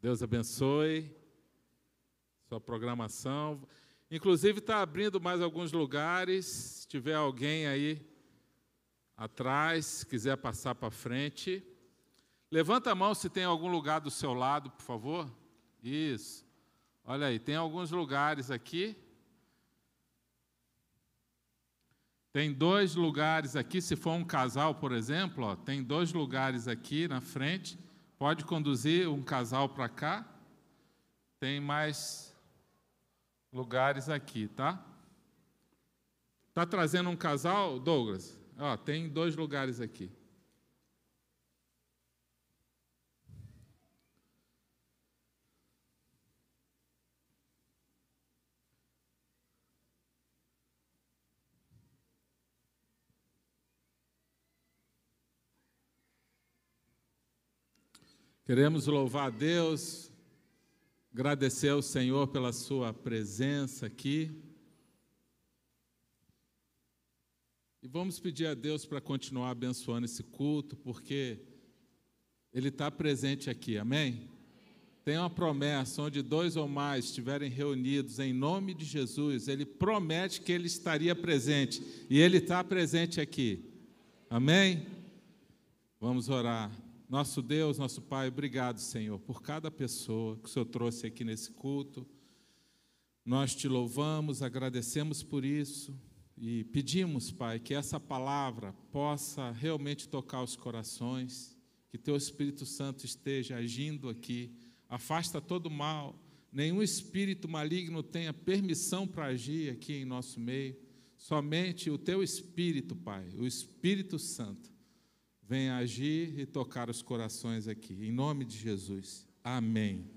Deus abençoe sua programação. Inclusive, está abrindo mais alguns lugares. Se tiver alguém aí atrás, quiser passar para frente. Levanta a mão se tem algum lugar do seu lado, por favor. Isso. Olha aí, tem alguns lugares aqui. Tem dois lugares aqui, se for um casal, por exemplo, ó, tem dois lugares aqui na frente. Pode conduzir um casal para cá. Tem mais lugares aqui, tá? Tá trazendo um casal, Douglas? Ó, tem dois lugares aqui. Queremos louvar a Deus, agradecer ao Senhor pela Sua presença aqui. E vamos pedir a Deus para continuar abençoando esse culto, porque Ele está presente aqui, amém? Tem uma promessa: onde dois ou mais estiverem reunidos em nome de Jesus, Ele promete que Ele estaria presente, e Ele está presente aqui, amém? Vamos orar. Nosso Deus, nosso Pai, obrigado, Senhor, por cada pessoa que o Senhor trouxe aqui nesse culto. Nós te louvamos, agradecemos por isso e pedimos, Pai, que essa palavra possa realmente tocar os corações, que Teu Espírito Santo esteja agindo aqui, afasta todo mal, nenhum espírito maligno tenha permissão para agir aqui em nosso meio, somente o Teu Espírito, Pai, o Espírito Santo venha agir e tocar os corações aqui. Em nome de Jesus. Amém.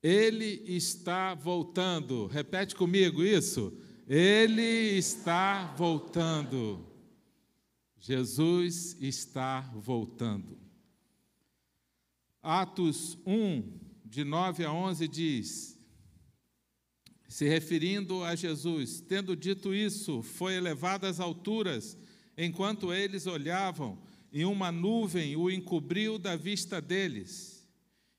Ele está voltando. Repete comigo isso. Ele está voltando. Jesus está voltando. Atos 1, de 9 a 11 diz: se referindo a Jesus, tendo dito isso, foi elevado às alturas, enquanto eles olhavam, e uma nuvem o encobriu da vista deles.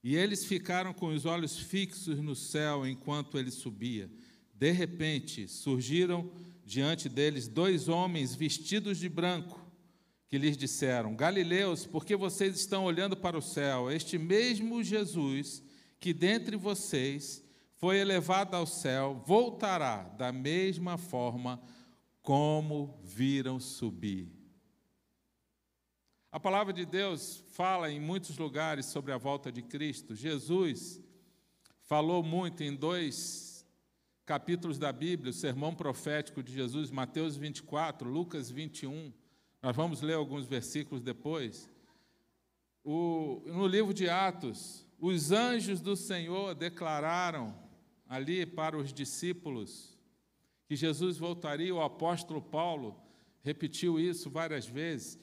E eles ficaram com os olhos fixos no céu enquanto ele subia. De repente, surgiram diante deles dois homens vestidos de branco, que lhes disseram: Galileus, por que vocês estão olhando para o céu? Este mesmo Jesus, que dentre vocês foi elevado ao céu, voltará da mesma forma como viram subir. A palavra de Deus fala em muitos lugares sobre a volta de Cristo. Jesus falou muito em dois capítulos da Bíblia, o sermão profético de Jesus, Mateus 24, Lucas 21. Nós vamos ler alguns versículos depois. O, no livro de Atos, os anjos do Senhor declararam ali para os discípulos que Jesus voltaria. O apóstolo Paulo repetiu isso várias vezes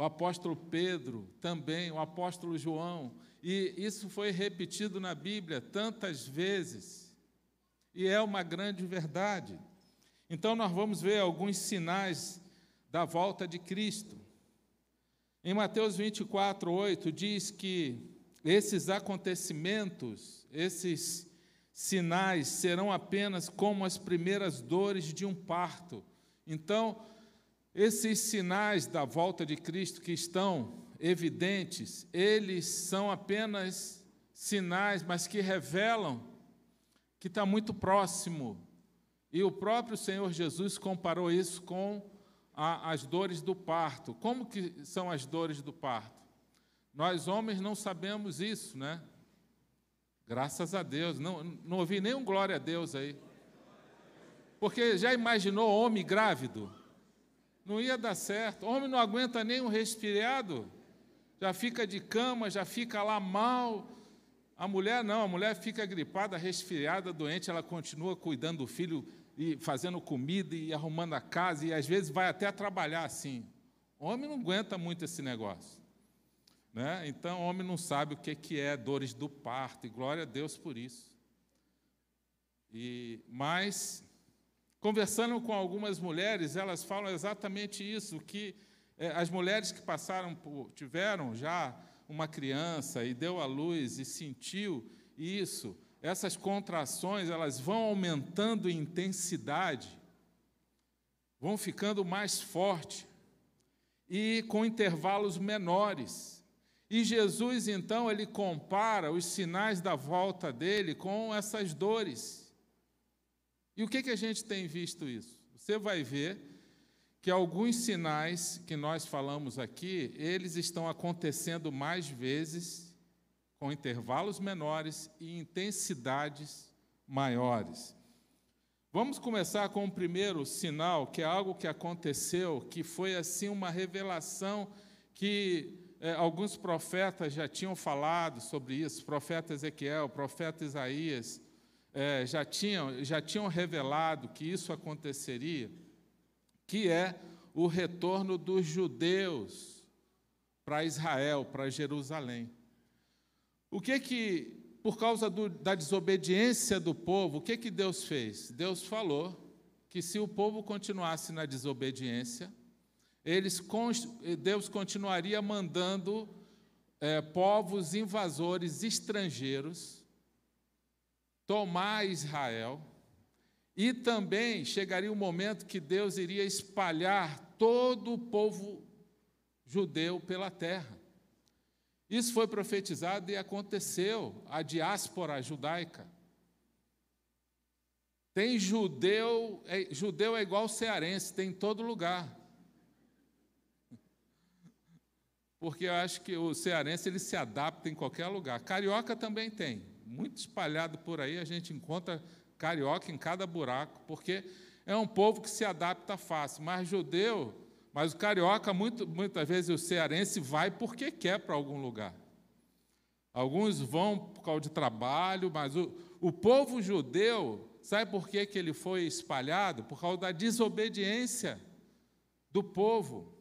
o apóstolo Pedro também, o apóstolo João, e isso foi repetido na Bíblia tantas vezes, e é uma grande verdade. Então, nós vamos ver alguns sinais da volta de Cristo. Em Mateus 24, 8, diz que esses acontecimentos, esses sinais, serão apenas como as primeiras dores de um parto. Então, esses sinais da volta de Cristo que estão evidentes, eles são apenas sinais, mas que revelam que está muito próximo. E o próprio Senhor Jesus comparou isso com a, as dores do parto. Como que são as dores do parto? Nós homens não sabemos isso, né? Graças a Deus. Não, não ouvi nenhum glória a Deus aí. Porque já imaginou homem grávido? Não ia dar certo. O homem não aguenta nem um resfriado, já fica de cama, já fica lá mal. A mulher não, a mulher fica gripada, resfriada, doente, ela continua cuidando do filho e fazendo comida e arrumando a casa e às vezes vai até trabalhar assim. O homem não aguenta muito esse negócio. Né? Então, o homem não sabe o que é dores do parto, e glória a Deus por isso. E, mas Conversando com algumas mulheres, elas falam exatamente isso, que é, as mulheres que passaram por, tiveram já uma criança e deu à luz e sentiu isso, essas contrações elas vão aumentando em intensidade, vão ficando mais forte e com intervalos menores. E Jesus então ele compara os sinais da volta dele com essas dores. E o que que a gente tem visto isso? Você vai ver que alguns sinais que nós falamos aqui, eles estão acontecendo mais vezes, com intervalos menores e intensidades maiores. Vamos começar com o primeiro sinal, que é algo que aconteceu, que foi assim uma revelação que é, alguns profetas já tinham falado sobre isso, profeta Ezequiel, profeta Isaías, é, já, tinham, já tinham revelado que isso aconteceria que é o retorno dos judeus para Israel, para Jerusalém. O que que, por causa do, da desobediência do povo, o que que Deus fez? Deus falou que se o povo continuasse na desobediência, eles, Deus continuaria mandando é, povos invasores estrangeiros tomar Israel e também chegaria o um momento que Deus iria espalhar todo o povo judeu pela terra. Isso foi profetizado e aconteceu, a diáspora judaica. Tem judeu, é, judeu é igual cearense, tem em todo lugar. Porque eu acho que o cearense ele se adapta em qualquer lugar. Carioca também tem, muito espalhado por aí, a gente encontra carioca em cada buraco, porque é um povo que se adapta fácil. Mas judeu, mas o carioca, muito, muitas vezes o cearense vai porque quer para algum lugar. Alguns vão por causa de trabalho, mas o, o povo judeu, sabe por que, que ele foi espalhado? Por causa da desobediência do povo.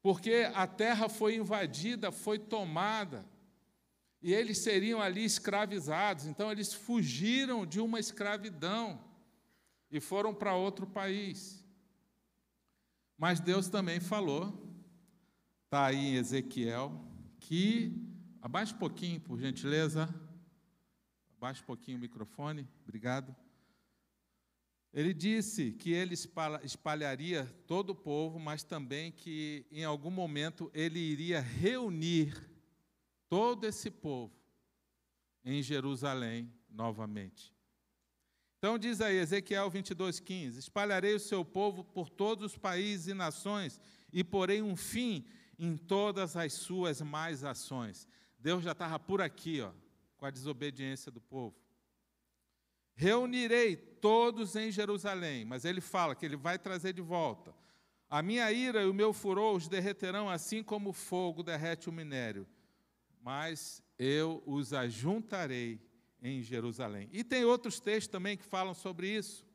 Porque a terra foi invadida, foi tomada e eles seriam ali escravizados. Então, eles fugiram de uma escravidão e foram para outro país. Mas Deus também falou, está aí em Ezequiel, que. Abaixe um pouquinho, por gentileza. Abaixe um pouquinho o microfone, obrigado. Ele disse que ele espalharia todo o povo, mas também que em algum momento ele iria reunir todo esse povo em Jerusalém novamente. Então diz aí, Ezequiel 22,15: Espalharei o seu povo por todos os países e nações, e porei um fim em todas as suas más ações. Deus já estava por aqui, ó, com a desobediência do povo. Reunirei todos em Jerusalém, mas ele fala que ele vai trazer de volta. A minha ira e o meu furor os derreterão assim como o fogo derrete o minério mas eu os ajuntarei em Jerusalém. E tem outros textos também que falam sobre isso.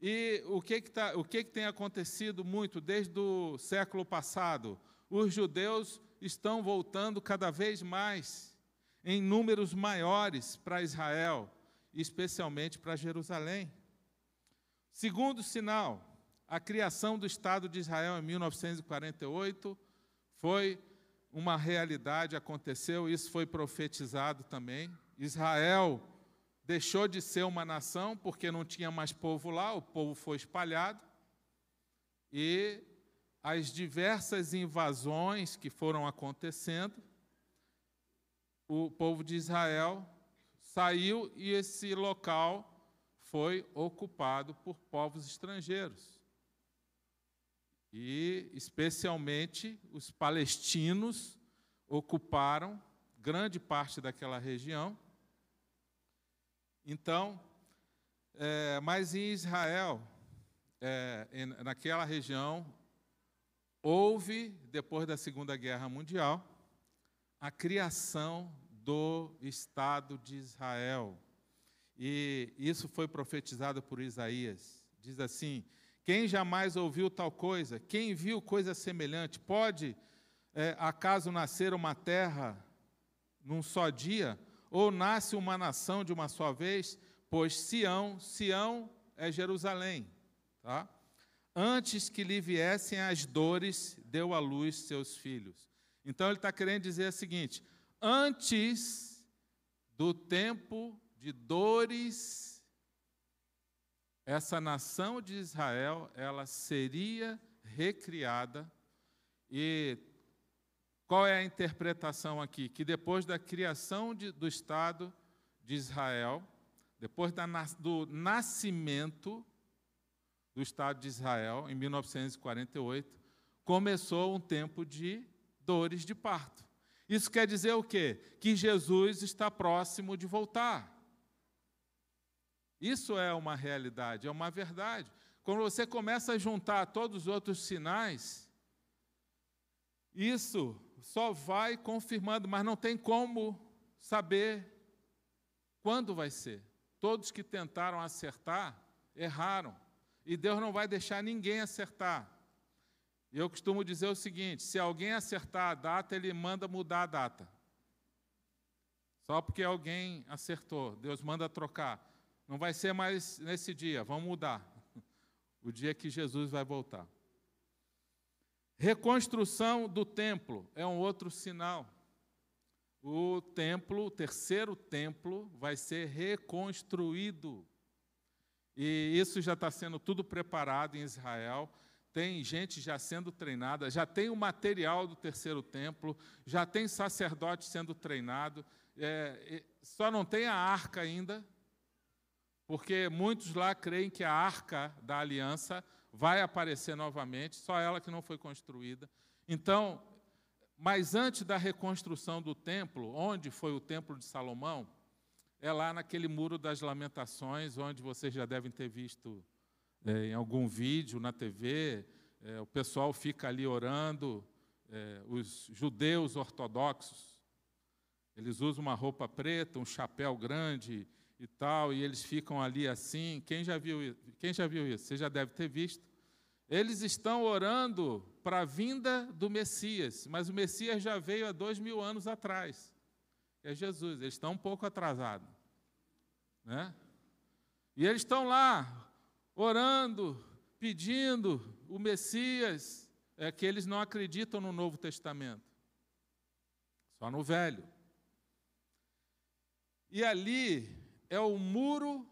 E o que, que, tá, o que, que tem acontecido muito desde o século passado? Os judeus estão voltando cada vez mais, em números maiores, para Israel, especialmente para Jerusalém. Segundo sinal, a criação do Estado de Israel em 1948 foi uma realidade aconteceu, isso foi profetizado também. Israel deixou de ser uma nação porque não tinha mais povo lá, o povo foi espalhado. E as diversas invasões que foram acontecendo, o povo de Israel saiu e esse local foi ocupado por povos estrangeiros e especialmente os palestinos ocuparam grande parte daquela região. Então, é, mas em Israel, é, naquela região, houve, depois da Segunda Guerra Mundial, a criação do Estado de Israel. E isso foi profetizado por Isaías. Diz assim: quem jamais ouviu tal coisa? Quem viu coisa semelhante? Pode, é, acaso, nascer uma terra num só dia? Ou nasce uma nação de uma só vez? Pois Sião, Sião é Jerusalém. Tá? Antes que lhe viessem as dores, deu à luz seus filhos. Então ele está querendo dizer o seguinte: antes do tempo de dores, essa nação de Israel ela seria recriada e qual é a interpretação aqui? Que depois da criação de, do Estado de Israel, depois da, do nascimento do Estado de Israel, em 1948, começou um tempo de dores de parto. Isso quer dizer o quê? Que Jesus está próximo de voltar. Isso é uma realidade, é uma verdade. Quando você começa a juntar todos os outros sinais, isso só vai confirmando, mas não tem como saber quando vai ser. Todos que tentaram acertar, erraram. E Deus não vai deixar ninguém acertar. Eu costumo dizer o seguinte: se alguém acertar a data, ele manda mudar a data. Só porque alguém acertou, Deus manda trocar. Não vai ser mais nesse dia, vamos mudar. O dia que Jesus vai voltar. Reconstrução do templo é um outro sinal. O templo, o terceiro templo, vai ser reconstruído. E isso já está sendo tudo preparado em Israel. Tem gente já sendo treinada, já tem o material do terceiro templo, já tem sacerdote sendo treinado. É, só não tem a arca ainda, porque muitos lá creem que a arca da aliança vai aparecer novamente, só ela que não foi construída. Então, mas antes da reconstrução do templo, onde foi o templo de Salomão, é lá naquele muro das lamentações, onde vocês já devem ter visto é, em algum vídeo na TV, é, o pessoal fica ali orando, é, os judeus ortodoxos, eles usam uma roupa preta, um chapéu grande e tal, e eles ficam ali assim. Quem já viu, quem já viu isso? Você já deve ter visto. Eles estão orando para a vinda do Messias, mas o Messias já veio há dois mil anos atrás. É Jesus, eles estão um pouco atrasados. Né? E eles estão lá, orando, pedindo o Messias, é que eles não acreditam no Novo Testamento, só no Velho. E ali é o muro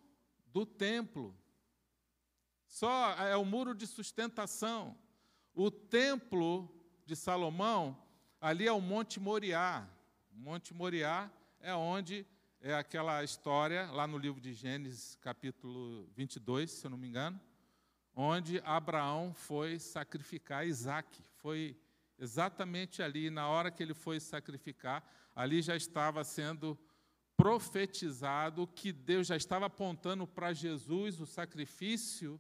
do templo. Só é o muro de sustentação. O templo de Salomão, ali é o Monte Moriá. Monte Moriá é onde é aquela história, lá no livro de Gênesis, capítulo 22, se eu não me engano, onde Abraão foi sacrificar Isaac. Foi exatamente ali, na hora que ele foi sacrificar, ali já estava sendo profetizado que Deus já estava apontando para Jesus, o sacrifício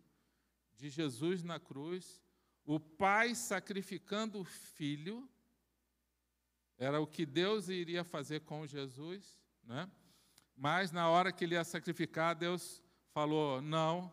de Jesus na cruz, o pai sacrificando o filho, era o que Deus iria fazer com Jesus, né? mas na hora que ele ia sacrificar, Deus falou: não,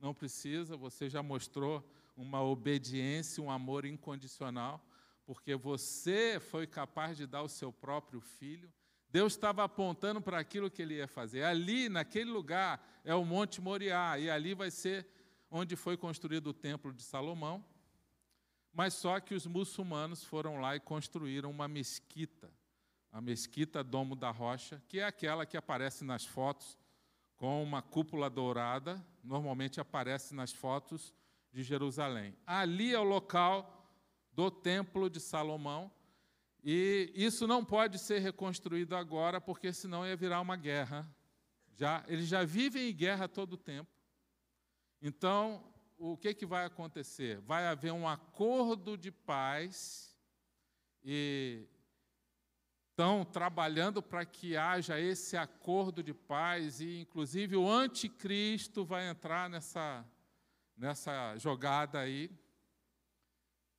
não precisa, você já mostrou uma obediência, um amor incondicional, porque você foi capaz de dar o seu próprio filho. Deus estava apontando para aquilo que ele ia fazer. Ali, naquele lugar, é o Monte Moriá, e ali vai ser onde foi construído o Templo de Salomão. Mas só que os muçulmanos foram lá e construíram uma mesquita, a mesquita Domo da Rocha, que é aquela que aparece nas fotos com uma cúpula dourada, normalmente aparece nas fotos de Jerusalém. Ali é o local do Templo de Salomão, e isso não pode ser reconstruído agora, porque senão ia virar uma guerra. Já, eles já vivem em guerra todo o tempo. Então, o que, que vai acontecer? Vai haver um acordo de paz e estão trabalhando para que haja esse acordo de paz e, inclusive, o anticristo vai entrar nessa, nessa jogada aí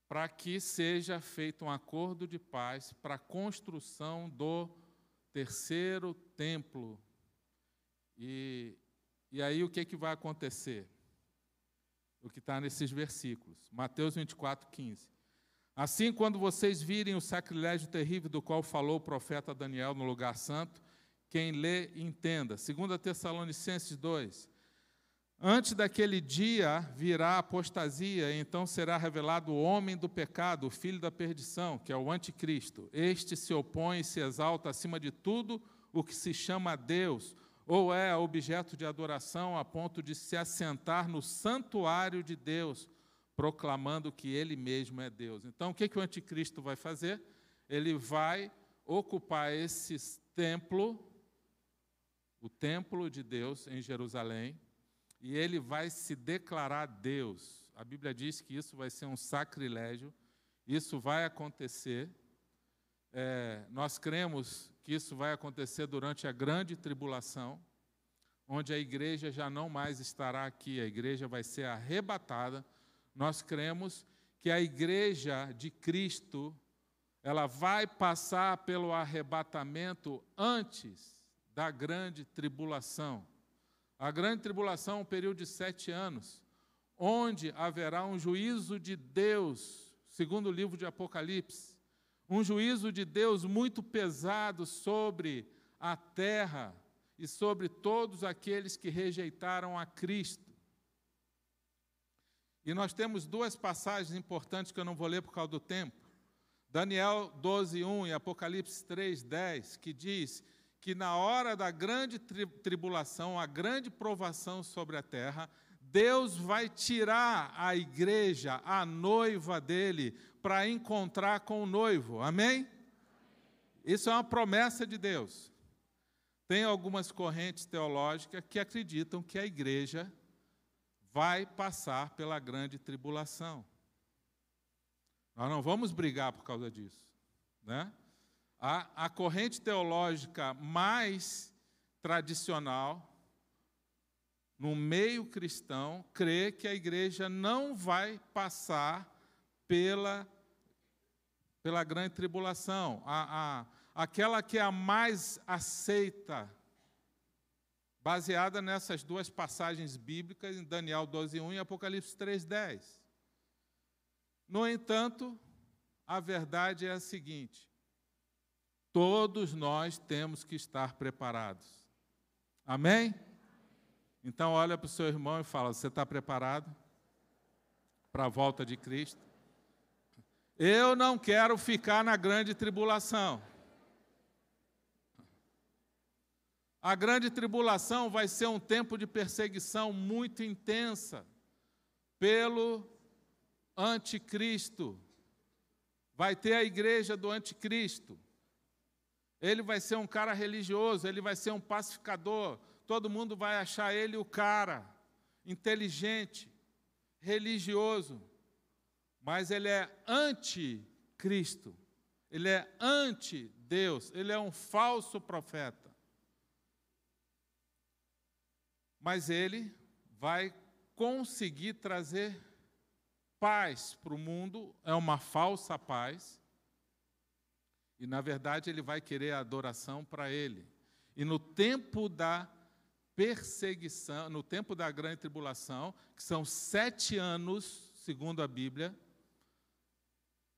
para que seja feito um acordo de paz para a construção do terceiro templo. E, e aí o que, que vai acontecer? O que está nesses versículos. Mateus 24, 15. Assim, quando vocês virem o sacrilégio terrível do qual falou o profeta Daniel no lugar santo, quem lê, entenda. 2 Tessalonicenses 2. Antes daquele dia virá a apostasia, e então será revelado o homem do pecado, o filho da perdição, que é o anticristo. Este se opõe e se exalta acima de tudo o que se chama Deus, ou é objeto de adoração a ponto de se assentar no santuário de Deus, proclamando que ele mesmo é Deus. Então, o que, que o anticristo vai fazer? Ele vai ocupar esse templo, o templo de Deus em Jerusalém, e ele vai se declarar Deus. A Bíblia diz que isso vai ser um sacrilégio, isso vai acontecer. É, nós cremos que isso vai acontecer durante a grande tribulação, onde a igreja já não mais estará aqui, a igreja vai ser arrebatada. Nós cremos que a igreja de Cristo, ela vai passar pelo arrebatamento antes da grande tribulação. A grande tribulação é um período de sete anos, onde haverá um juízo de Deus, segundo o livro de Apocalipse, um juízo de Deus muito pesado sobre a terra e sobre todos aqueles que rejeitaram a Cristo. E nós temos duas passagens importantes que eu não vou ler por causa do tempo. Daniel 12, 1 e Apocalipse 3, 10, que diz que na hora da grande tri tribulação, a grande provação sobre a terra, Deus vai tirar a igreja, a noiva dele, para encontrar com o noivo. Amém? Isso é uma promessa de Deus. Tem algumas correntes teológicas que acreditam que a igreja vai passar pela grande tribulação. Nós não vamos brigar por causa disso, né? A, a corrente teológica mais tradicional, no meio cristão, crê que a igreja não vai passar pela, pela grande tribulação. A, a, aquela que é a mais aceita, baseada nessas duas passagens bíblicas, em Daniel 12:1 e Apocalipse 3:10. No entanto, a verdade é a seguinte: Todos nós temos que estar preparados. Amém? Então, olha para o seu irmão e fala: Você está preparado para a volta de Cristo? Eu não quero ficar na grande tribulação. A grande tribulação vai ser um tempo de perseguição muito intensa pelo anticristo. Vai ter a igreja do anticristo. Ele vai ser um cara religioso, ele vai ser um pacificador. Todo mundo vai achar ele o cara inteligente, religioso. Mas ele é anti-Cristo. Ele é anti-Deus. Ele é um falso profeta. Mas ele vai conseguir trazer paz para o mundo, é uma falsa paz e, na verdade, ele vai querer a adoração para ele. E no tempo da perseguição, no tempo da grande tribulação, que são sete anos, segundo a Bíblia,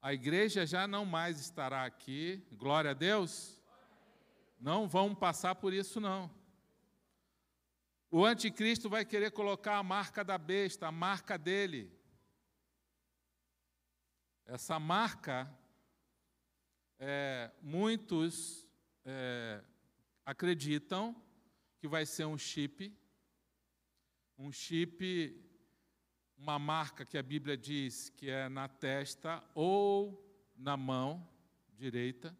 a igreja já não mais estará aqui, glória a Deus. Não vão passar por isso, não. O anticristo vai querer colocar a marca da besta, a marca dele. Essa marca é, muitos é, acreditam que vai ser um chip, um chip, uma marca que a Bíblia diz que é na testa ou na mão direita.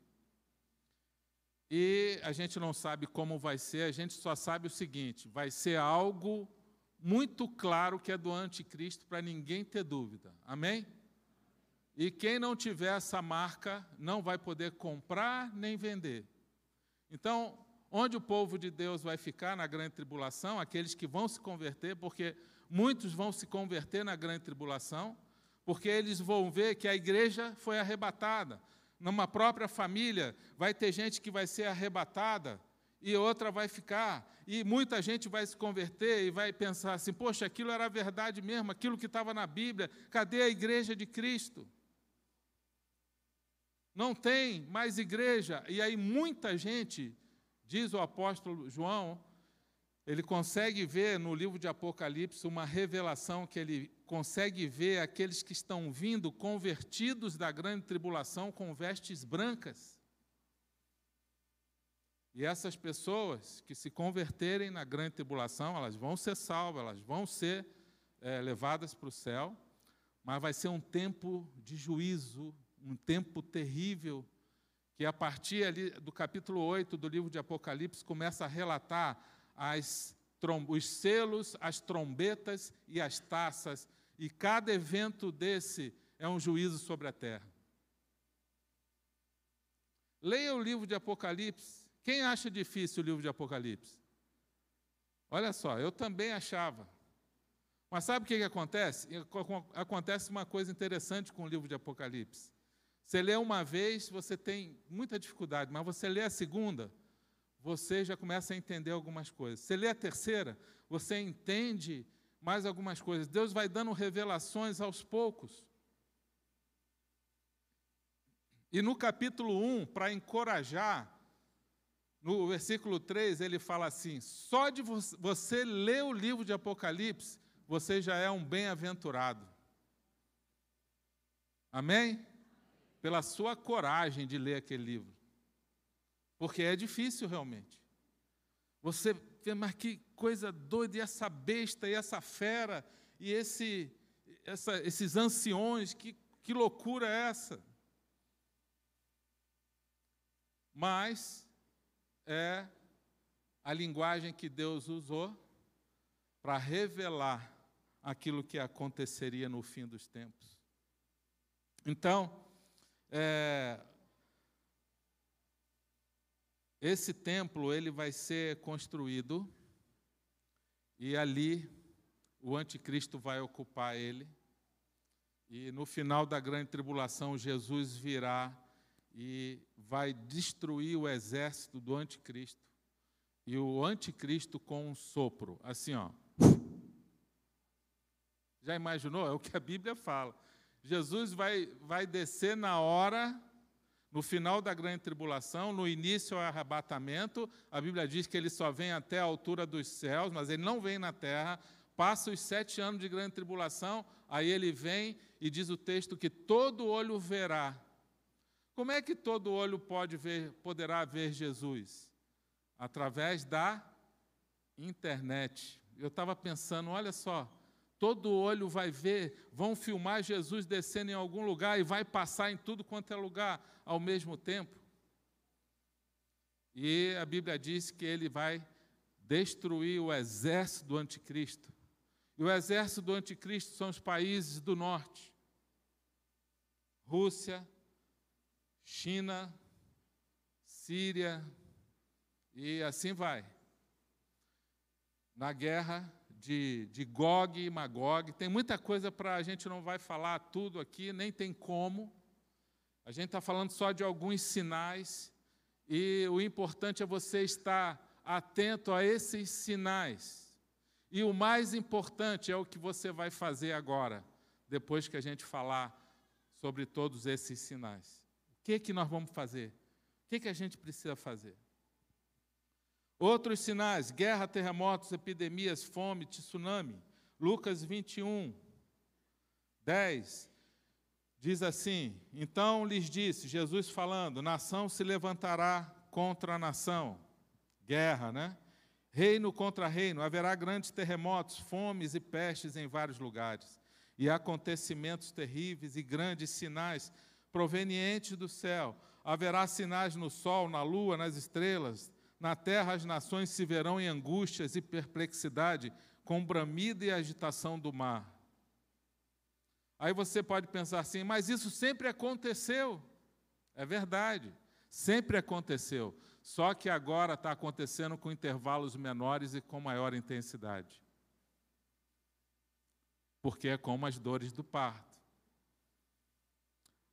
E a gente não sabe como vai ser, a gente só sabe o seguinte: vai ser algo muito claro que é do anticristo para ninguém ter dúvida. Amém? E quem não tiver essa marca não vai poder comprar nem vender. Então, onde o povo de Deus vai ficar na grande tribulação? Aqueles que vão se converter, porque muitos vão se converter na grande tribulação, porque eles vão ver que a igreja foi arrebatada. Numa própria família, vai ter gente que vai ser arrebatada e outra vai ficar. E muita gente vai se converter e vai pensar assim: poxa, aquilo era verdade mesmo, aquilo que estava na Bíblia, cadê a igreja de Cristo? Não tem mais igreja. E aí muita gente, diz o apóstolo João, ele consegue ver no livro de Apocalipse uma revelação que ele consegue ver aqueles que estão vindo convertidos da grande tribulação com vestes brancas. E essas pessoas que se converterem na grande tribulação, elas vão ser salvas, elas vão ser é, levadas para o céu, mas vai ser um tempo de juízo, um tempo terrível, que a partir ali do capítulo 8 do livro de Apocalipse começa a relatar as, os selos, as trombetas e as taças, e cada evento desse é um juízo sobre a terra. Leia o livro de Apocalipse. Quem acha difícil o livro de Apocalipse? Olha só, eu também achava. Mas sabe o que, que acontece? Acontece uma coisa interessante com o livro de Apocalipse. Você lê uma vez, você tem muita dificuldade, mas você lê a segunda, você já começa a entender algumas coisas. Você lê a terceira, você entende mais algumas coisas. Deus vai dando revelações aos poucos. E no capítulo 1, para encorajar, no versículo 3, ele fala assim: só de você ler o livro de Apocalipse, você já é um bem-aventurado. Amém? Pela sua coragem de ler aquele livro. Porque é difícil realmente. Você vê, mas que coisa doida, e essa besta, e essa fera, e esse, essa, esses anciões, que, que loucura é essa? Mas é a linguagem que Deus usou para revelar aquilo que aconteceria no fim dos tempos. Então, é, esse templo ele vai ser construído e ali o anticristo vai ocupar ele. E no final da grande tribulação, Jesus virá e vai destruir o exército do anticristo. E o anticristo com um sopro, assim, ó. Já imaginou? É o que a Bíblia fala. Jesus vai, vai descer na hora no final da grande tribulação, no início ao arrebatamento, a Bíblia diz que ele só vem até a altura dos céus, mas ele não vem na terra. Passa os sete anos de grande tribulação, aí ele vem e diz o texto que todo olho verá. Como é que todo olho pode ver, poderá ver Jesus? Através da internet. Eu estava pensando, olha só, todo olho vai ver, vão filmar Jesus descendo em algum lugar e vai passar em tudo quanto é lugar ao mesmo tempo. E a Bíblia diz que ele vai destruir o exército do anticristo. E o exército do anticristo são os países do norte: Rússia, China, Síria e assim vai. Na guerra de, de Gog e Magog. Tem muita coisa para a gente não vai falar tudo aqui, nem tem como. A gente está falando só de alguns sinais e o importante é você estar atento a esses sinais. E o mais importante é o que você vai fazer agora, depois que a gente falar sobre todos esses sinais. O que, que nós vamos fazer? O que, que a gente precisa fazer? Outros sinais: guerra, terremotos, epidemias, fome, tsunami. Lucas 21, 10 diz assim: Então lhes disse, Jesus falando: nação se levantará contra nação, guerra, né? Reino contra reino, haverá grandes terremotos, fomes e pestes em vários lugares, e acontecimentos terríveis e grandes sinais provenientes do céu. Haverá sinais no sol, na lua, nas estrelas na terra as nações se verão em angústias e perplexidade, com bramido e agitação do mar. Aí você pode pensar assim, mas isso sempre aconteceu. É verdade, sempre aconteceu. Só que agora está acontecendo com intervalos menores e com maior intensidade. Porque é como as dores do parto.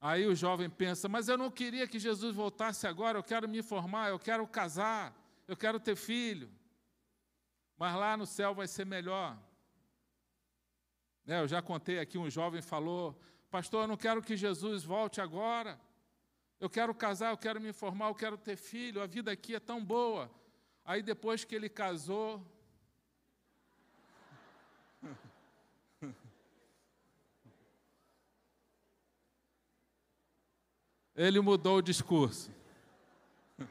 Aí o jovem pensa: Mas eu não queria que Jesus voltasse agora, eu quero me formar, eu quero casar, eu quero ter filho. Mas lá no céu vai ser melhor. É, eu já contei aqui: um jovem falou: Pastor, eu não quero que Jesus volte agora. Eu quero casar, eu quero me formar, eu quero ter filho, a vida aqui é tão boa. Aí depois que ele casou, Ele mudou o discurso.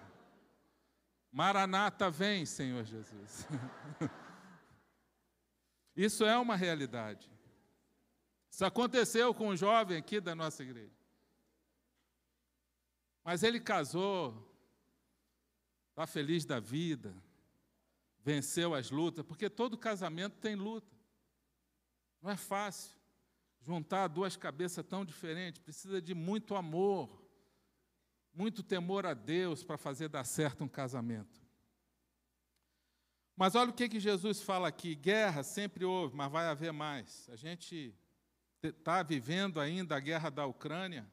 Maranata vem, Senhor Jesus. Isso é uma realidade. Isso aconteceu com um jovem aqui da nossa igreja. Mas ele casou, está feliz da vida, venceu as lutas, porque todo casamento tem luta. Não é fácil juntar duas cabeças tão diferentes, precisa de muito amor, muito temor a Deus para fazer dar certo um casamento. Mas olha o que, que Jesus fala aqui: guerra sempre houve, mas vai haver mais. A gente está vivendo ainda a guerra da Ucrânia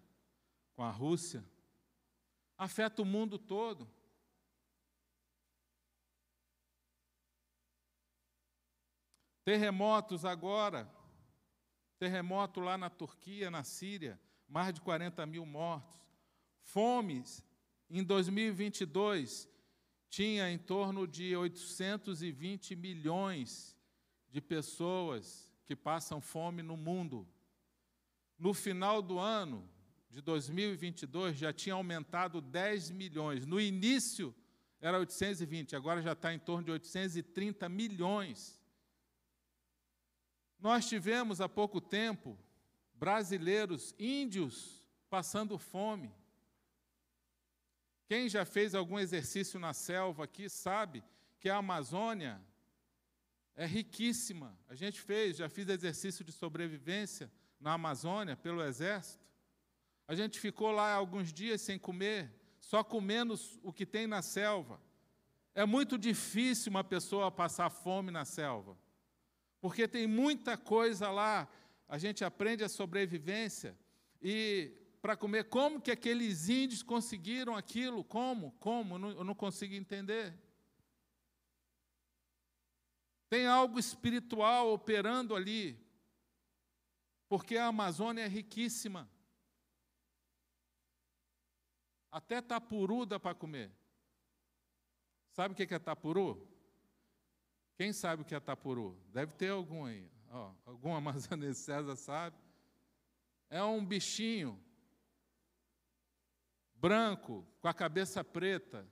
com a Rússia, afeta o mundo todo. Terremotos agora, terremoto lá na Turquia, na Síria, mais de 40 mil mortos. Fomes, em 2022, tinha em torno de 820 milhões de pessoas que passam fome no mundo. No final do ano de 2022, já tinha aumentado 10 milhões. No início, era 820, agora já está em torno de 830 milhões. Nós tivemos há pouco tempo brasileiros, índios, passando fome. Quem já fez algum exercício na selva aqui sabe que a Amazônia é riquíssima. A gente fez, já fiz exercício de sobrevivência na Amazônia pelo exército. A gente ficou lá alguns dias sem comer, só comendo o que tem na selva. É muito difícil uma pessoa passar fome na selva, porque tem muita coisa lá. A gente aprende a sobrevivência e para comer. Como que aqueles índios conseguiram aquilo? Como? Como? Eu não consigo entender. Tem algo espiritual operando ali, porque a Amazônia é riquíssima. Até tapuru dá para comer. Sabe o que é tapuru? Quem sabe o que é tapuru? Deve ter algum aí. Ó, algum amazonense César sabe. É um bichinho branco, com a cabeça preta,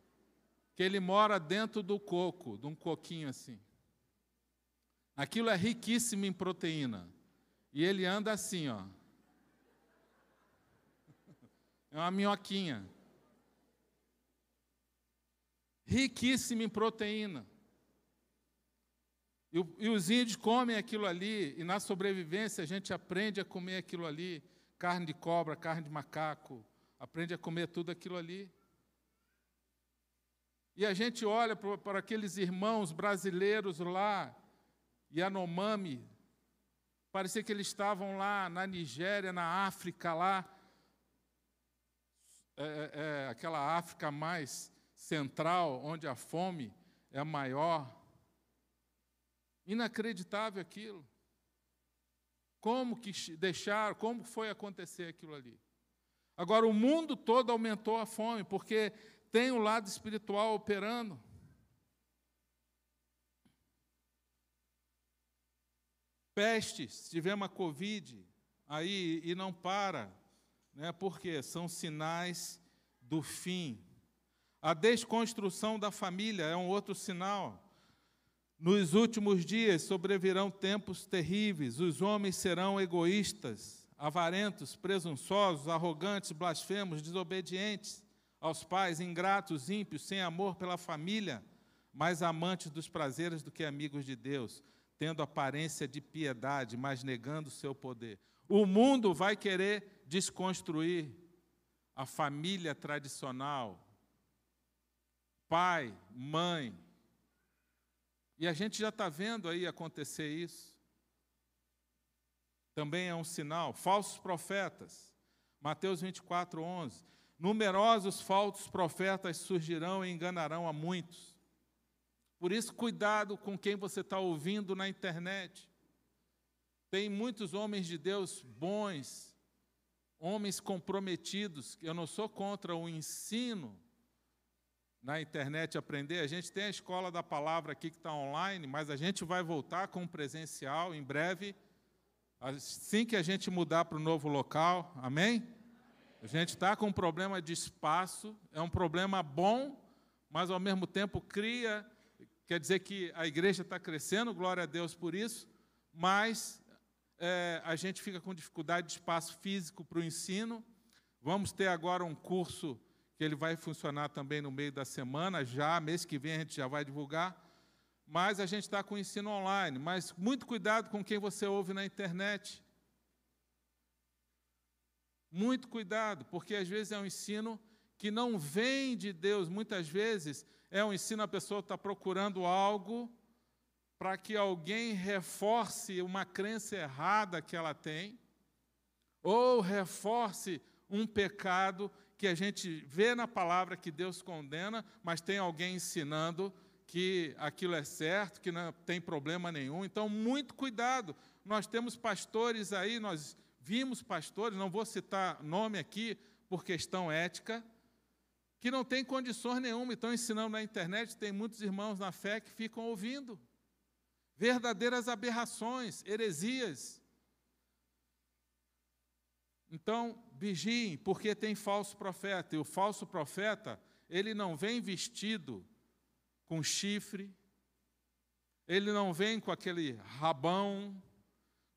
que ele mora dentro do coco, de um coquinho assim. Aquilo é riquíssimo em proteína. E ele anda assim, ó. É uma minhoquinha. Riquíssimo em proteína. E, e, os índios comem aquilo ali, e na sobrevivência a gente aprende a comer aquilo ali: carne de cobra, carne de macaco, aprende a comer tudo aquilo ali. E a gente olha para aqueles irmãos brasileiros lá, Yanomami, parecia que eles estavam lá na Nigéria, na África, lá, é, é, é, aquela África mais central, onde a fome é maior. Inacreditável aquilo. Como que deixaram, como foi acontecer aquilo ali? Agora, o mundo todo aumentou a fome, porque tem o lado espiritual operando. Pestes, tivemos a Covid aí e não para, né? porque são sinais do fim. A desconstrução da família é um outro sinal. Nos últimos dias sobrevirão tempos terríveis, os homens serão egoístas, avarentos, presunçosos, arrogantes, blasfemos, desobedientes aos pais, ingratos, ímpios, sem amor pela família, mais amantes dos prazeres do que amigos de Deus, tendo aparência de piedade, mas negando o seu poder. O mundo vai querer desconstruir a família tradicional, pai, mãe. E a gente já está vendo aí acontecer isso também é um sinal. Falsos profetas, Mateus 24, 11. Numerosos falsos profetas surgirão e enganarão a muitos. Por isso, cuidado com quem você está ouvindo na internet. Tem muitos homens de Deus bons, homens comprometidos. Eu não sou contra o ensino na internet aprender. A gente tem a escola da palavra aqui que está online, mas a gente vai voltar com o presencial em breve, assim que a gente mudar para o novo local. Amém? A gente está com um problema de espaço, é um problema bom, mas ao mesmo tempo cria, quer dizer que a igreja está crescendo, glória a Deus por isso, mas é, a gente fica com dificuldade de espaço físico para o ensino. Vamos ter agora um curso que ele vai funcionar também no meio da semana, já, mês que vem a gente já vai divulgar. Mas a gente está com o ensino online. Mas muito cuidado com quem você ouve na internet. Muito cuidado, porque às vezes é um ensino que não vem de Deus. Muitas vezes é um ensino, a pessoa está procurando algo para que alguém reforce uma crença errada que ela tem, ou reforce um pecado que a gente vê na palavra que Deus condena, mas tem alguém ensinando que aquilo é certo, que não tem problema nenhum. Então, muito cuidado. Nós temos pastores aí, nós vimos pastores, não vou citar nome aqui por questão ética, que não têm condições nenhuma, estão ensinando na internet, tem muitos irmãos na fé que ficam ouvindo. Verdadeiras aberrações, heresias. Então, vigiem, porque tem falso profeta, e o falso profeta, ele não vem vestido com chifre, ele não vem com aquele rabão,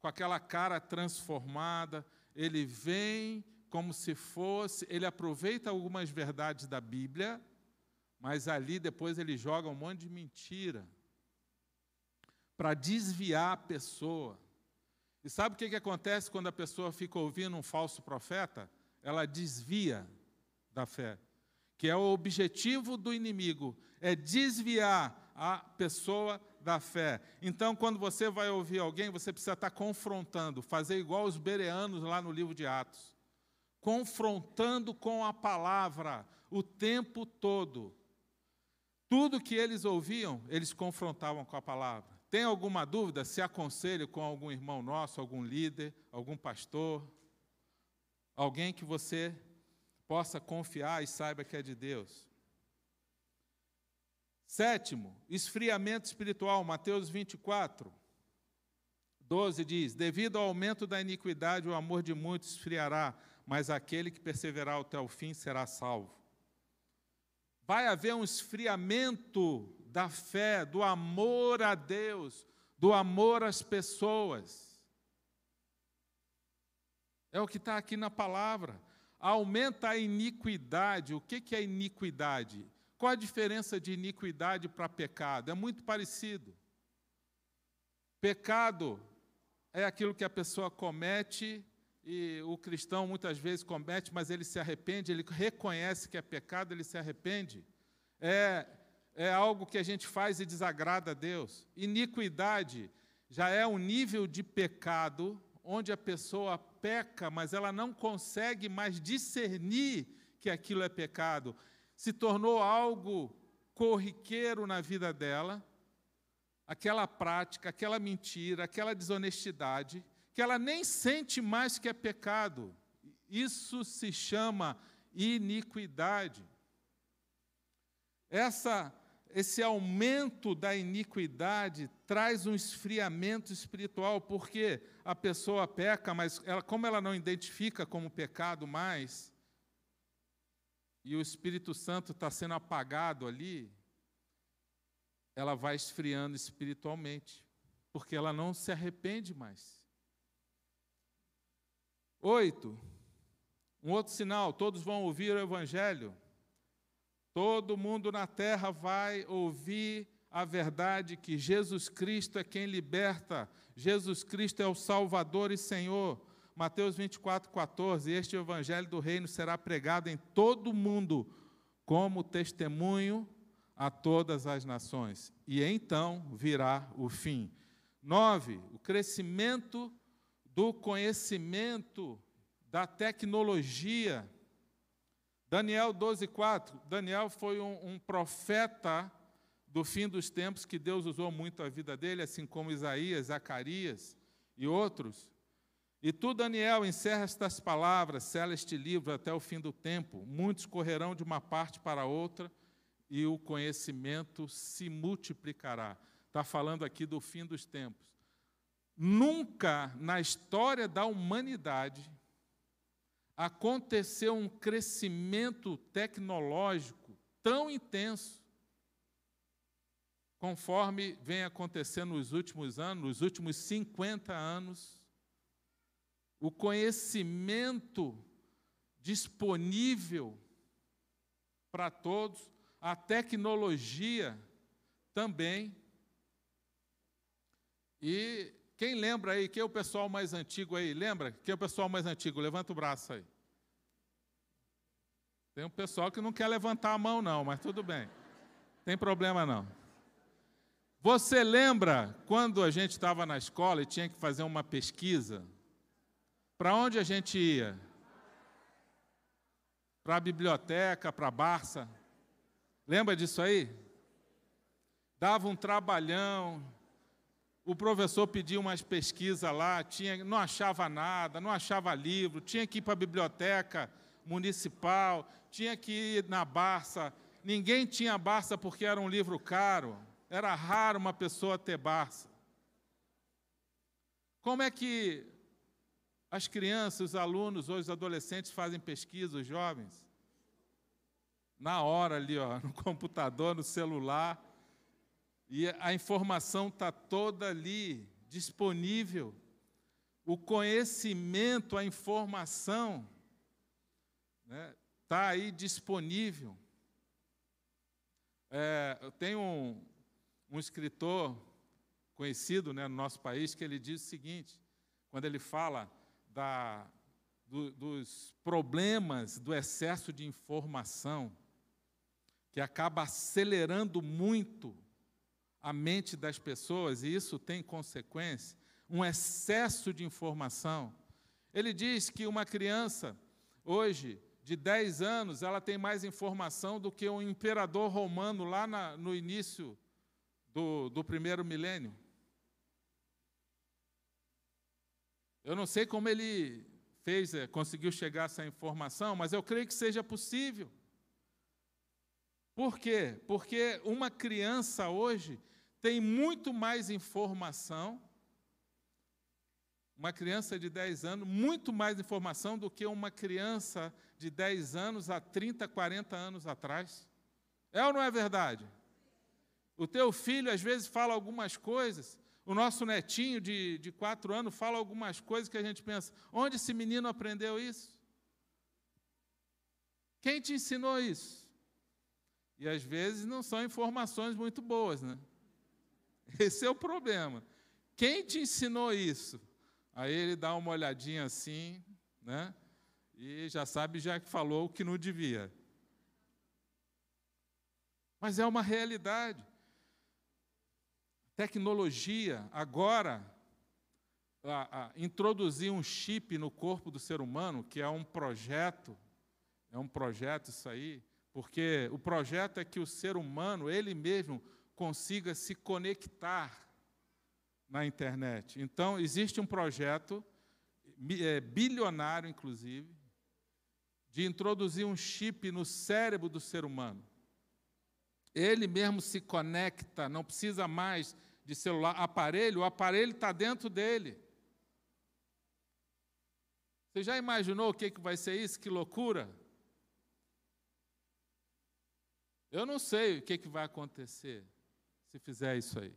com aquela cara transformada, ele vem como se fosse, ele aproveita algumas verdades da Bíblia, mas ali depois ele joga um monte de mentira para desviar a pessoa. E sabe o que, que acontece quando a pessoa fica ouvindo um falso profeta? Ela desvia da fé, que é o objetivo do inimigo, é desviar a pessoa da fé. Então, quando você vai ouvir alguém, você precisa estar confrontando, fazer igual os bereanos lá no livro de Atos, confrontando com a palavra o tempo todo. Tudo que eles ouviam, eles confrontavam com a palavra. Tem alguma dúvida? Se aconselhe com algum irmão nosso, algum líder, algum pastor, alguém que você possa confiar e saiba que é de Deus. Sétimo, esfriamento espiritual, Mateus 24, 12 diz: Devido ao aumento da iniquidade, o amor de muitos esfriará, mas aquele que perseverar até o fim será salvo. Vai haver um esfriamento da fé, do amor a Deus, do amor às pessoas. É o que está aqui na palavra. Aumenta a iniquidade. O que é iniquidade? Qual a diferença de iniquidade para pecado? É muito parecido. Pecado é aquilo que a pessoa comete e o cristão muitas vezes comete, mas ele se arrepende, ele reconhece que é pecado, ele se arrepende. É é algo que a gente faz e desagrada a Deus. Iniquidade já é um nível de pecado onde a pessoa peca, mas ela não consegue mais discernir que aquilo é pecado. Se tornou algo corriqueiro na vida dela, aquela prática, aquela mentira, aquela desonestidade, que ela nem sente mais que é pecado. Isso se chama iniquidade. Essa esse aumento da iniquidade traz um esfriamento espiritual, porque a pessoa peca, mas ela, como ela não identifica como pecado mais, e o Espírito Santo está sendo apagado ali, ela vai esfriando espiritualmente, porque ela não se arrepende mais. Oito, um outro sinal: todos vão ouvir o Evangelho. Todo mundo na terra vai ouvir a verdade que Jesus Cristo é quem liberta, Jesus Cristo é o Salvador e Senhor. Mateus 24, 14. Este evangelho do reino será pregado em todo o mundo como testemunho a todas as nações. E então virá o fim. 9. O crescimento do conhecimento da tecnologia Daniel 12, 4. Daniel foi um, um, profeta do fim dos tempos que Deus usou muito a vida dele, assim como Isaías, Zacarias e outros. E tu, Daniel, encerra estas palavras, sela este livro até o fim do tempo. Muitos correrão de uma parte para outra, e o conhecimento se multiplicará. Está falando aqui do fim dos tempos. Nunca na história da humanidade aconteceu um crescimento tecnológico tão intenso conforme vem acontecendo nos últimos anos, nos últimos 50 anos, o conhecimento disponível para todos, a tecnologia também. E quem lembra aí, quem é o pessoal mais antigo aí? Lembra? Quem é o pessoal mais antigo? Levanta o braço aí. Tem um pessoal que não quer levantar a mão, não, mas tudo bem. Tem problema não. Você lembra quando a gente estava na escola e tinha que fazer uma pesquisa? Para onde a gente ia? Para a biblioteca, para a Barça? Lembra disso aí? Dava um trabalhão, o professor pedia umas pesquisas lá, tinha, não achava nada, não achava livro, tinha que ir para a biblioteca municipal, tinha que ir na Barça. Ninguém tinha Barça porque era um livro caro, era raro uma pessoa ter Barça. Como é que as crianças, os alunos ou os adolescentes fazem pesquisa, os jovens? Na hora ali, ó, no computador, no celular e a informação está toda ali, disponível. O conhecimento, a informação, está né, tá aí disponível. É, eu tenho um, um escritor conhecido né, no nosso país que ele diz o seguinte, quando ele fala da, do, dos problemas do excesso de informação, que acaba acelerando muito a mente das pessoas, e isso tem consequência, um excesso de informação. Ele diz que uma criança, hoje, de 10 anos, ela tem mais informação do que um imperador romano lá na, no início do, do primeiro milênio. Eu não sei como ele fez, é, conseguiu chegar a essa informação, mas eu creio que seja possível. Por quê? Porque uma criança hoje tem muito mais informação, uma criança de 10 anos, muito mais informação do que uma criança de 10 anos há 30, 40 anos atrás. É ou não é verdade? O teu filho às vezes fala algumas coisas, o nosso netinho de, de quatro anos fala algumas coisas que a gente pensa: onde esse menino aprendeu isso? Quem te ensinou isso? E às vezes não são informações muito boas, né? Esse é o problema. Quem te ensinou isso? Aí ele dá uma olhadinha assim, né? E já sabe já que falou o que não devia. Mas é uma realidade. Tecnologia, agora, a, a, introduzir um chip no corpo do ser humano, que é um projeto, é um projeto isso aí, porque o projeto é que o ser humano, ele mesmo, consiga se conectar na internet. Então, existe um projeto, é, bilionário inclusive, de introduzir um chip no cérebro do ser humano. Ele mesmo se conecta, não precisa mais de celular, aparelho, o aparelho está dentro dele. Você já imaginou o que, que vai ser isso? Que loucura! Eu não sei o que, que vai acontecer se fizer isso aí.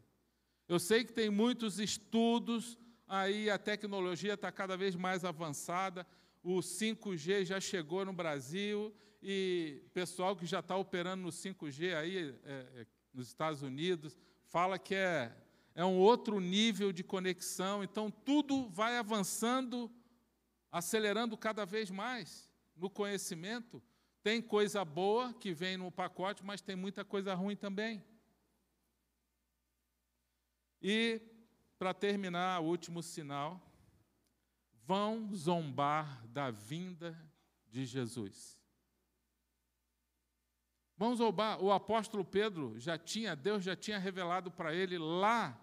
Eu sei que tem muitos estudos aí, a tecnologia está cada vez mais avançada, o 5G já chegou no Brasil e pessoal que já está operando no 5G aí é, é, nos Estados Unidos fala que é, é um outro nível de conexão, então tudo vai avançando, acelerando cada vez mais no conhecimento. Tem coisa boa que vem no pacote, mas tem muita coisa ruim também. E, para terminar, o último sinal: vão zombar da vinda de Jesus. Vão zombar. O apóstolo Pedro já tinha, Deus já tinha revelado para ele lá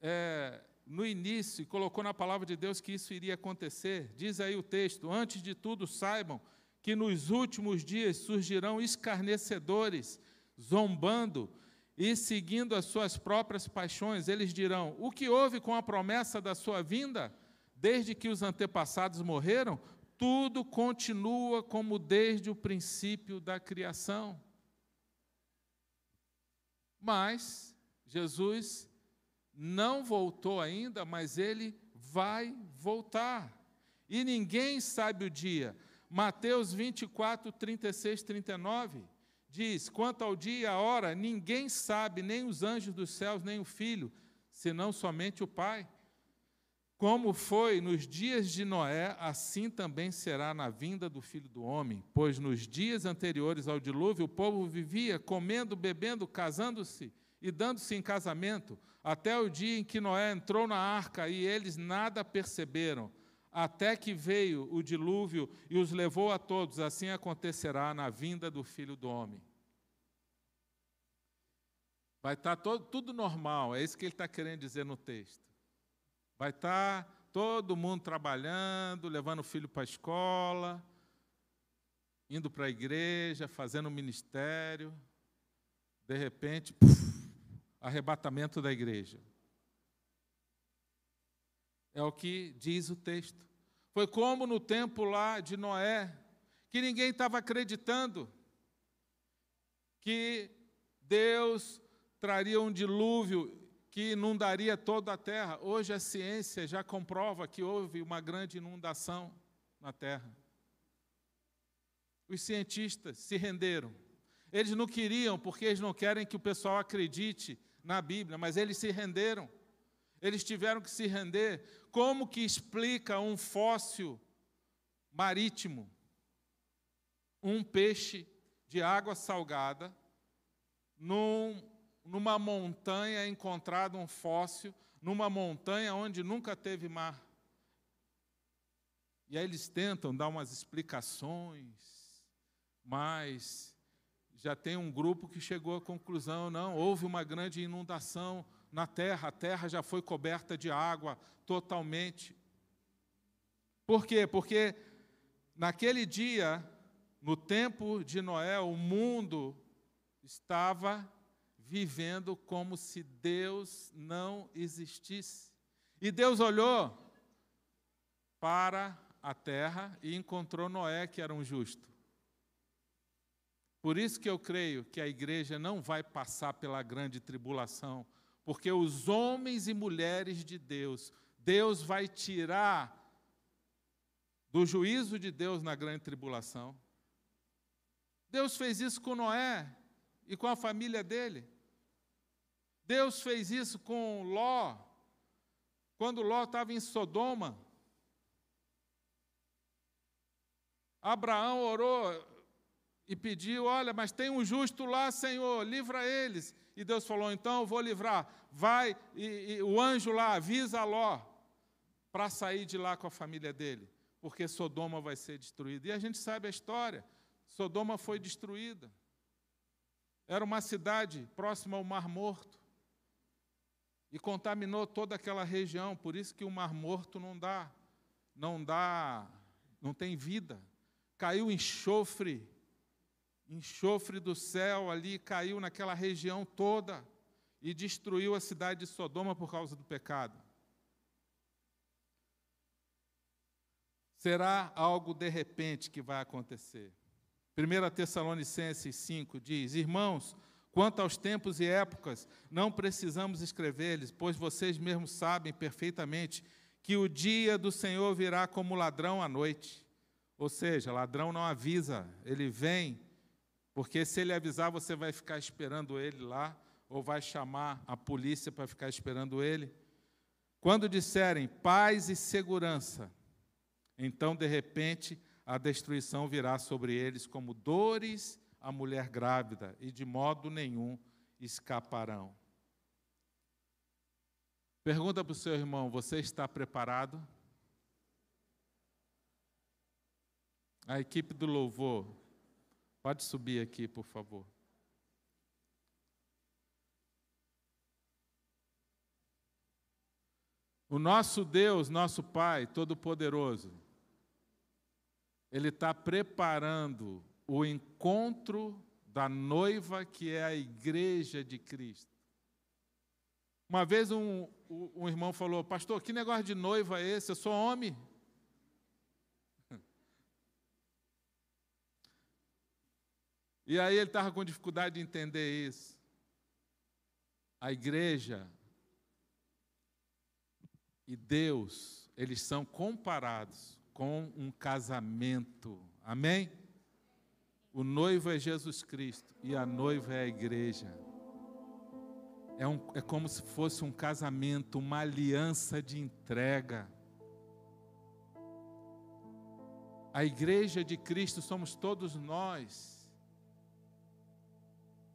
é, no início, e colocou na palavra de Deus que isso iria acontecer. Diz aí o texto: Antes de tudo, saibam que nos últimos dias surgirão escarnecedores, zombando e seguindo as suas próprias paixões. Eles dirão: O que houve com a promessa da sua vinda? Desde que os antepassados morreram, tudo continua como desde o princípio da criação. Mas Jesus não voltou ainda, mas ele vai voltar. E ninguém sabe o dia. Mateus 24, 36, 39 diz: Quanto ao dia e a hora, ninguém sabe, nem os anjos dos céus, nem o filho, senão somente o Pai. Como foi nos dias de Noé, assim também será na vinda do filho do homem. Pois nos dias anteriores ao dilúvio, o povo vivia comendo, bebendo, casando-se e dando-se em casamento, até o dia em que Noé entrou na arca e eles nada perceberam, até que veio o dilúvio e os levou a todos. Assim acontecerá na vinda do filho do homem. Vai estar todo, tudo normal, é isso que ele está querendo dizer no texto. Vai estar todo mundo trabalhando, levando o filho para a escola, indo para a igreja, fazendo ministério. De repente, arrebatamento da igreja. É o que diz o texto. Foi como no tempo lá de Noé, que ninguém estava acreditando que Deus traria um dilúvio que inundaria toda a terra. Hoje a ciência já comprova que houve uma grande inundação na terra. Os cientistas se renderam. Eles não queriam, porque eles não querem que o pessoal acredite na Bíblia, mas eles se renderam. Eles tiveram que se render. Como que explica um fóssil marítimo, um peixe de água salgada, num numa montanha encontrado um fóssil, numa montanha onde nunca teve mar. E aí eles tentam dar umas explicações, mas já tem um grupo que chegou à conclusão: não, houve uma grande inundação na terra, a terra já foi coberta de água totalmente. Por quê? Porque naquele dia, no tempo de Noé, o mundo estava vivendo como se Deus não existisse. E Deus olhou para a terra e encontrou Noé, que era um justo. Por isso que eu creio que a igreja não vai passar pela grande tribulação, porque os homens e mulheres de Deus, Deus vai tirar do juízo de Deus na grande tribulação. Deus fez isso com Noé e com a família dele. Deus fez isso com Ló, quando Ló estava em Sodoma. Abraão orou e pediu: Olha, mas tem um justo lá, Senhor, livra eles. E Deus falou: Então eu vou livrar. Vai, e, e o anjo lá avisa Ló para sair de lá com a família dele, porque Sodoma vai ser destruída. E a gente sabe a história: Sodoma foi destruída. Era uma cidade próxima ao Mar Morto e contaminou toda aquela região. Por isso que o Mar Morto não dá, não dá, não tem vida. Caiu enxofre, enxofre do céu ali, caiu naquela região toda e destruiu a cidade de Sodoma por causa do pecado. Será algo de repente que vai acontecer. 1 Tessalonicenses 5 diz: Irmãos, Quanto aos tempos e épocas, não precisamos escrever-lhes, pois vocês mesmos sabem perfeitamente que o dia do Senhor virá como ladrão à noite. Ou seja, ladrão não avisa, ele vem, porque se ele avisar, você vai ficar esperando ele lá, ou vai chamar a polícia para ficar esperando ele. Quando disserem paz e segurança, então de repente a destruição virá sobre eles como dores a mulher grávida, e de modo nenhum escaparão. Pergunta para o seu irmão: você está preparado? A equipe do louvor, pode subir aqui, por favor. O nosso Deus, nosso Pai Todo-Poderoso, Ele está preparando o encontro da noiva que é a igreja de Cristo. Uma vez um, um irmão falou, pastor, que negócio de noiva é esse? Eu sou homem. E aí ele estava com dificuldade de entender isso. A igreja e Deus, eles são comparados com um casamento. Amém? O noivo é Jesus Cristo e a noiva é a igreja. É, um, é como se fosse um casamento, uma aliança de entrega. A igreja de Cristo somos todos nós.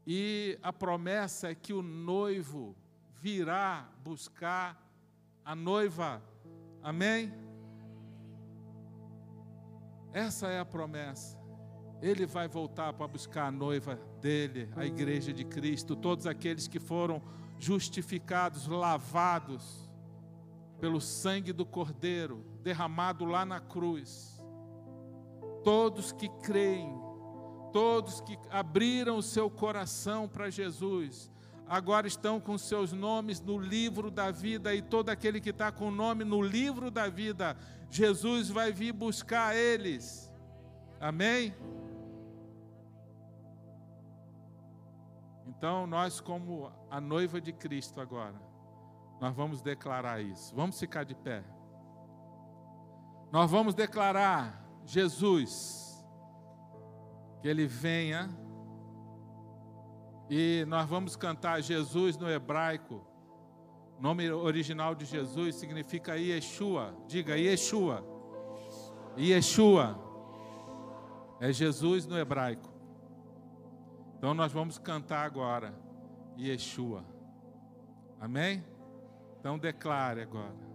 E a promessa é que o noivo virá buscar a noiva. Amém? Essa é a promessa. Ele vai voltar para buscar a noiva dele, a igreja de Cristo, todos aqueles que foram justificados, lavados pelo sangue do Cordeiro derramado lá na cruz. Todos que creem, todos que abriram o seu coração para Jesus, agora estão com seus nomes no livro da vida, e todo aquele que está com o nome no livro da vida, Jesus vai vir buscar eles. Amém? Então, nós, como a noiva de Cristo agora, nós vamos declarar isso. Vamos ficar de pé. Nós vamos declarar Jesus, que Ele venha, e nós vamos cantar Jesus no hebraico. O nome original de Jesus significa Yeshua. Diga Yeshua. Yeshua. É Jesus no hebraico. Então nós vamos cantar agora Yeshua. Amém? Então declare agora.